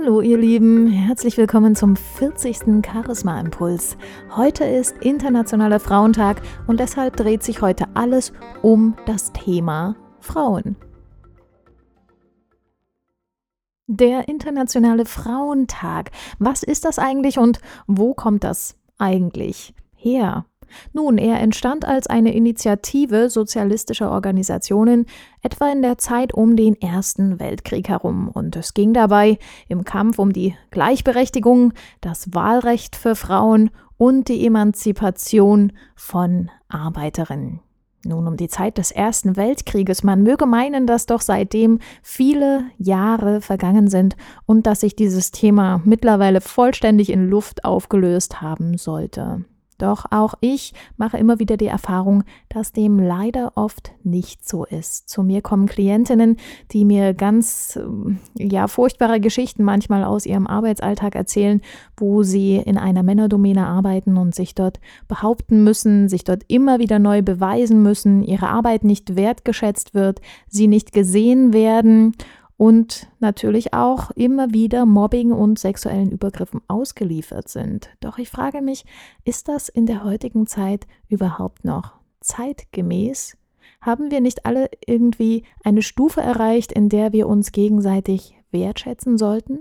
Hallo ihr Lieben, herzlich willkommen zum 40. Charisma Impuls. Heute ist Internationaler Frauentag und deshalb dreht sich heute alles um das Thema Frauen. Der Internationale Frauentag. Was ist das eigentlich und wo kommt das eigentlich her? Nun, er entstand als eine Initiative sozialistischer Organisationen etwa in der Zeit um den Ersten Weltkrieg herum, und es ging dabei im Kampf um die Gleichberechtigung, das Wahlrecht für Frauen und die Emanzipation von Arbeiterinnen. Nun um die Zeit des Ersten Weltkrieges. Man möge meinen, dass doch seitdem viele Jahre vergangen sind und dass sich dieses Thema mittlerweile vollständig in Luft aufgelöst haben sollte. Doch auch ich mache immer wieder die Erfahrung, dass dem leider oft nicht so ist. Zu mir kommen Klientinnen, die mir ganz ähm, ja furchtbare Geschichten manchmal aus ihrem Arbeitsalltag erzählen, wo sie in einer Männerdomäne arbeiten und sich dort behaupten müssen, sich dort immer wieder neu beweisen müssen, ihre Arbeit nicht wertgeschätzt wird, sie nicht gesehen werden und natürlich auch immer wieder Mobbing und sexuellen Übergriffen ausgeliefert sind. Doch ich frage mich, ist das in der heutigen Zeit überhaupt noch zeitgemäß? Haben wir nicht alle irgendwie eine Stufe erreicht, in der wir uns gegenseitig wertschätzen sollten?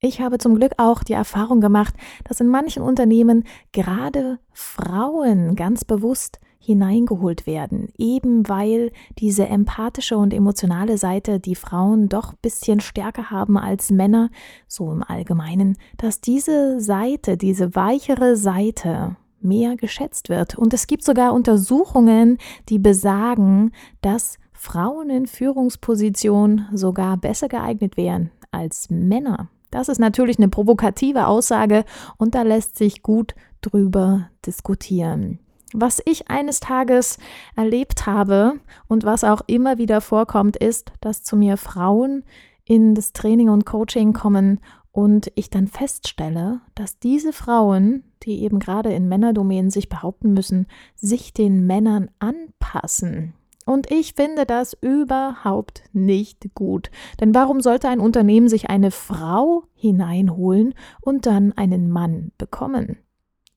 Ich habe zum Glück auch die Erfahrung gemacht, dass in manchen Unternehmen gerade Frauen ganz bewusst hineingeholt werden, eben weil diese empathische und emotionale Seite die Frauen doch ein bisschen stärker haben als Männer, so im Allgemeinen, dass diese Seite, diese weichere Seite mehr geschätzt wird. Und es gibt sogar Untersuchungen, die besagen, dass Frauen in Führungspositionen sogar besser geeignet wären als Männer. Das ist natürlich eine provokative Aussage und da lässt sich gut drüber diskutieren. Was ich eines Tages erlebt habe und was auch immer wieder vorkommt, ist, dass zu mir Frauen in das Training und Coaching kommen und ich dann feststelle, dass diese Frauen, die eben gerade in Männerdomänen sich behaupten müssen, sich den Männern anpassen. Und ich finde das überhaupt nicht gut. Denn warum sollte ein Unternehmen sich eine Frau hineinholen und dann einen Mann bekommen?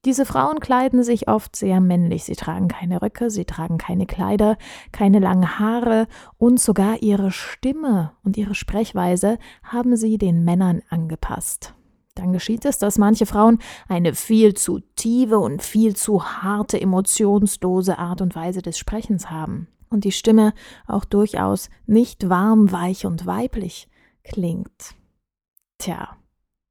Diese Frauen kleiden sich oft sehr männlich. Sie tragen keine Röcke, sie tragen keine Kleider, keine langen Haare und sogar ihre Stimme und ihre Sprechweise haben sie den Männern angepasst. Dann geschieht es, dass manche Frauen eine viel zu tiefe und viel zu harte, emotionslose Art und Weise des Sprechens haben und die Stimme auch durchaus nicht warm, weich und weiblich klingt. Tja,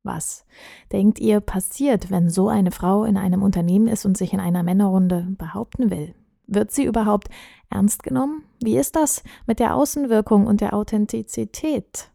was denkt ihr passiert, wenn so eine Frau in einem Unternehmen ist und sich in einer Männerrunde behaupten will? Wird sie überhaupt ernst genommen? Wie ist das mit der Außenwirkung und der Authentizität?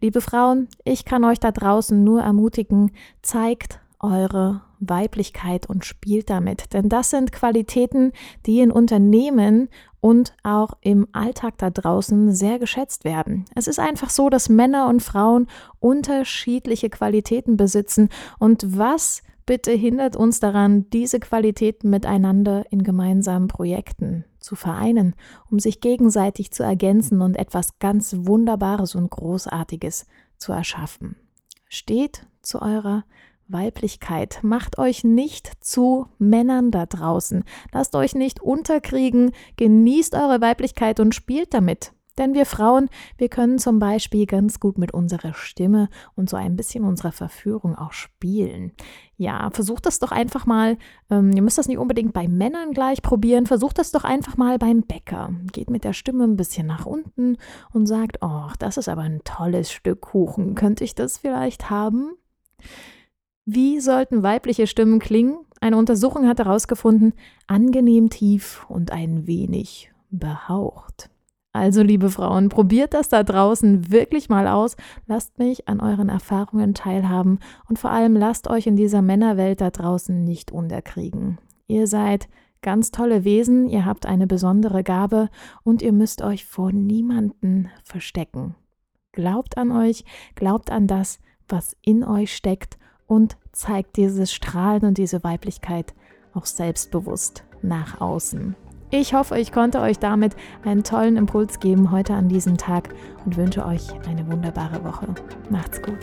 Liebe Frauen, ich kann euch da draußen nur ermutigen, zeigt eure Weiblichkeit und spielt damit. Denn das sind Qualitäten, die in Unternehmen und auch im Alltag da draußen sehr geschätzt werden. Es ist einfach so, dass Männer und Frauen unterschiedliche Qualitäten besitzen. Und was bitte hindert uns daran, diese Qualitäten miteinander in gemeinsamen Projekten zu vereinen, um sich gegenseitig zu ergänzen und etwas ganz Wunderbares und Großartiges zu erschaffen? Steht zu eurer Weiblichkeit. Macht euch nicht zu Männern da draußen. Lasst euch nicht unterkriegen. Genießt eure Weiblichkeit und spielt damit. Denn wir Frauen, wir können zum Beispiel ganz gut mit unserer Stimme und so ein bisschen unserer Verführung auch spielen. Ja, versucht das doch einfach mal. Ähm, ihr müsst das nicht unbedingt bei Männern gleich probieren. Versucht das doch einfach mal beim Bäcker. Geht mit der Stimme ein bisschen nach unten und sagt: Oh, das ist aber ein tolles Stück Kuchen. Könnte ich das vielleicht haben? Wie sollten weibliche Stimmen klingen? Eine Untersuchung hat herausgefunden, angenehm tief und ein wenig behaucht. Also, liebe Frauen, probiert das da draußen wirklich mal aus. Lasst mich an euren Erfahrungen teilhaben und vor allem lasst euch in dieser Männerwelt da draußen nicht unterkriegen. Ihr seid ganz tolle Wesen, ihr habt eine besondere Gabe und ihr müsst euch vor niemanden verstecken. Glaubt an euch, glaubt an das, was in euch steckt und zeigt dieses Strahlen und diese Weiblichkeit auch selbstbewusst nach außen. Ich hoffe, ich konnte euch damit einen tollen Impuls geben heute an diesem Tag und wünsche euch eine wunderbare Woche. Macht's gut.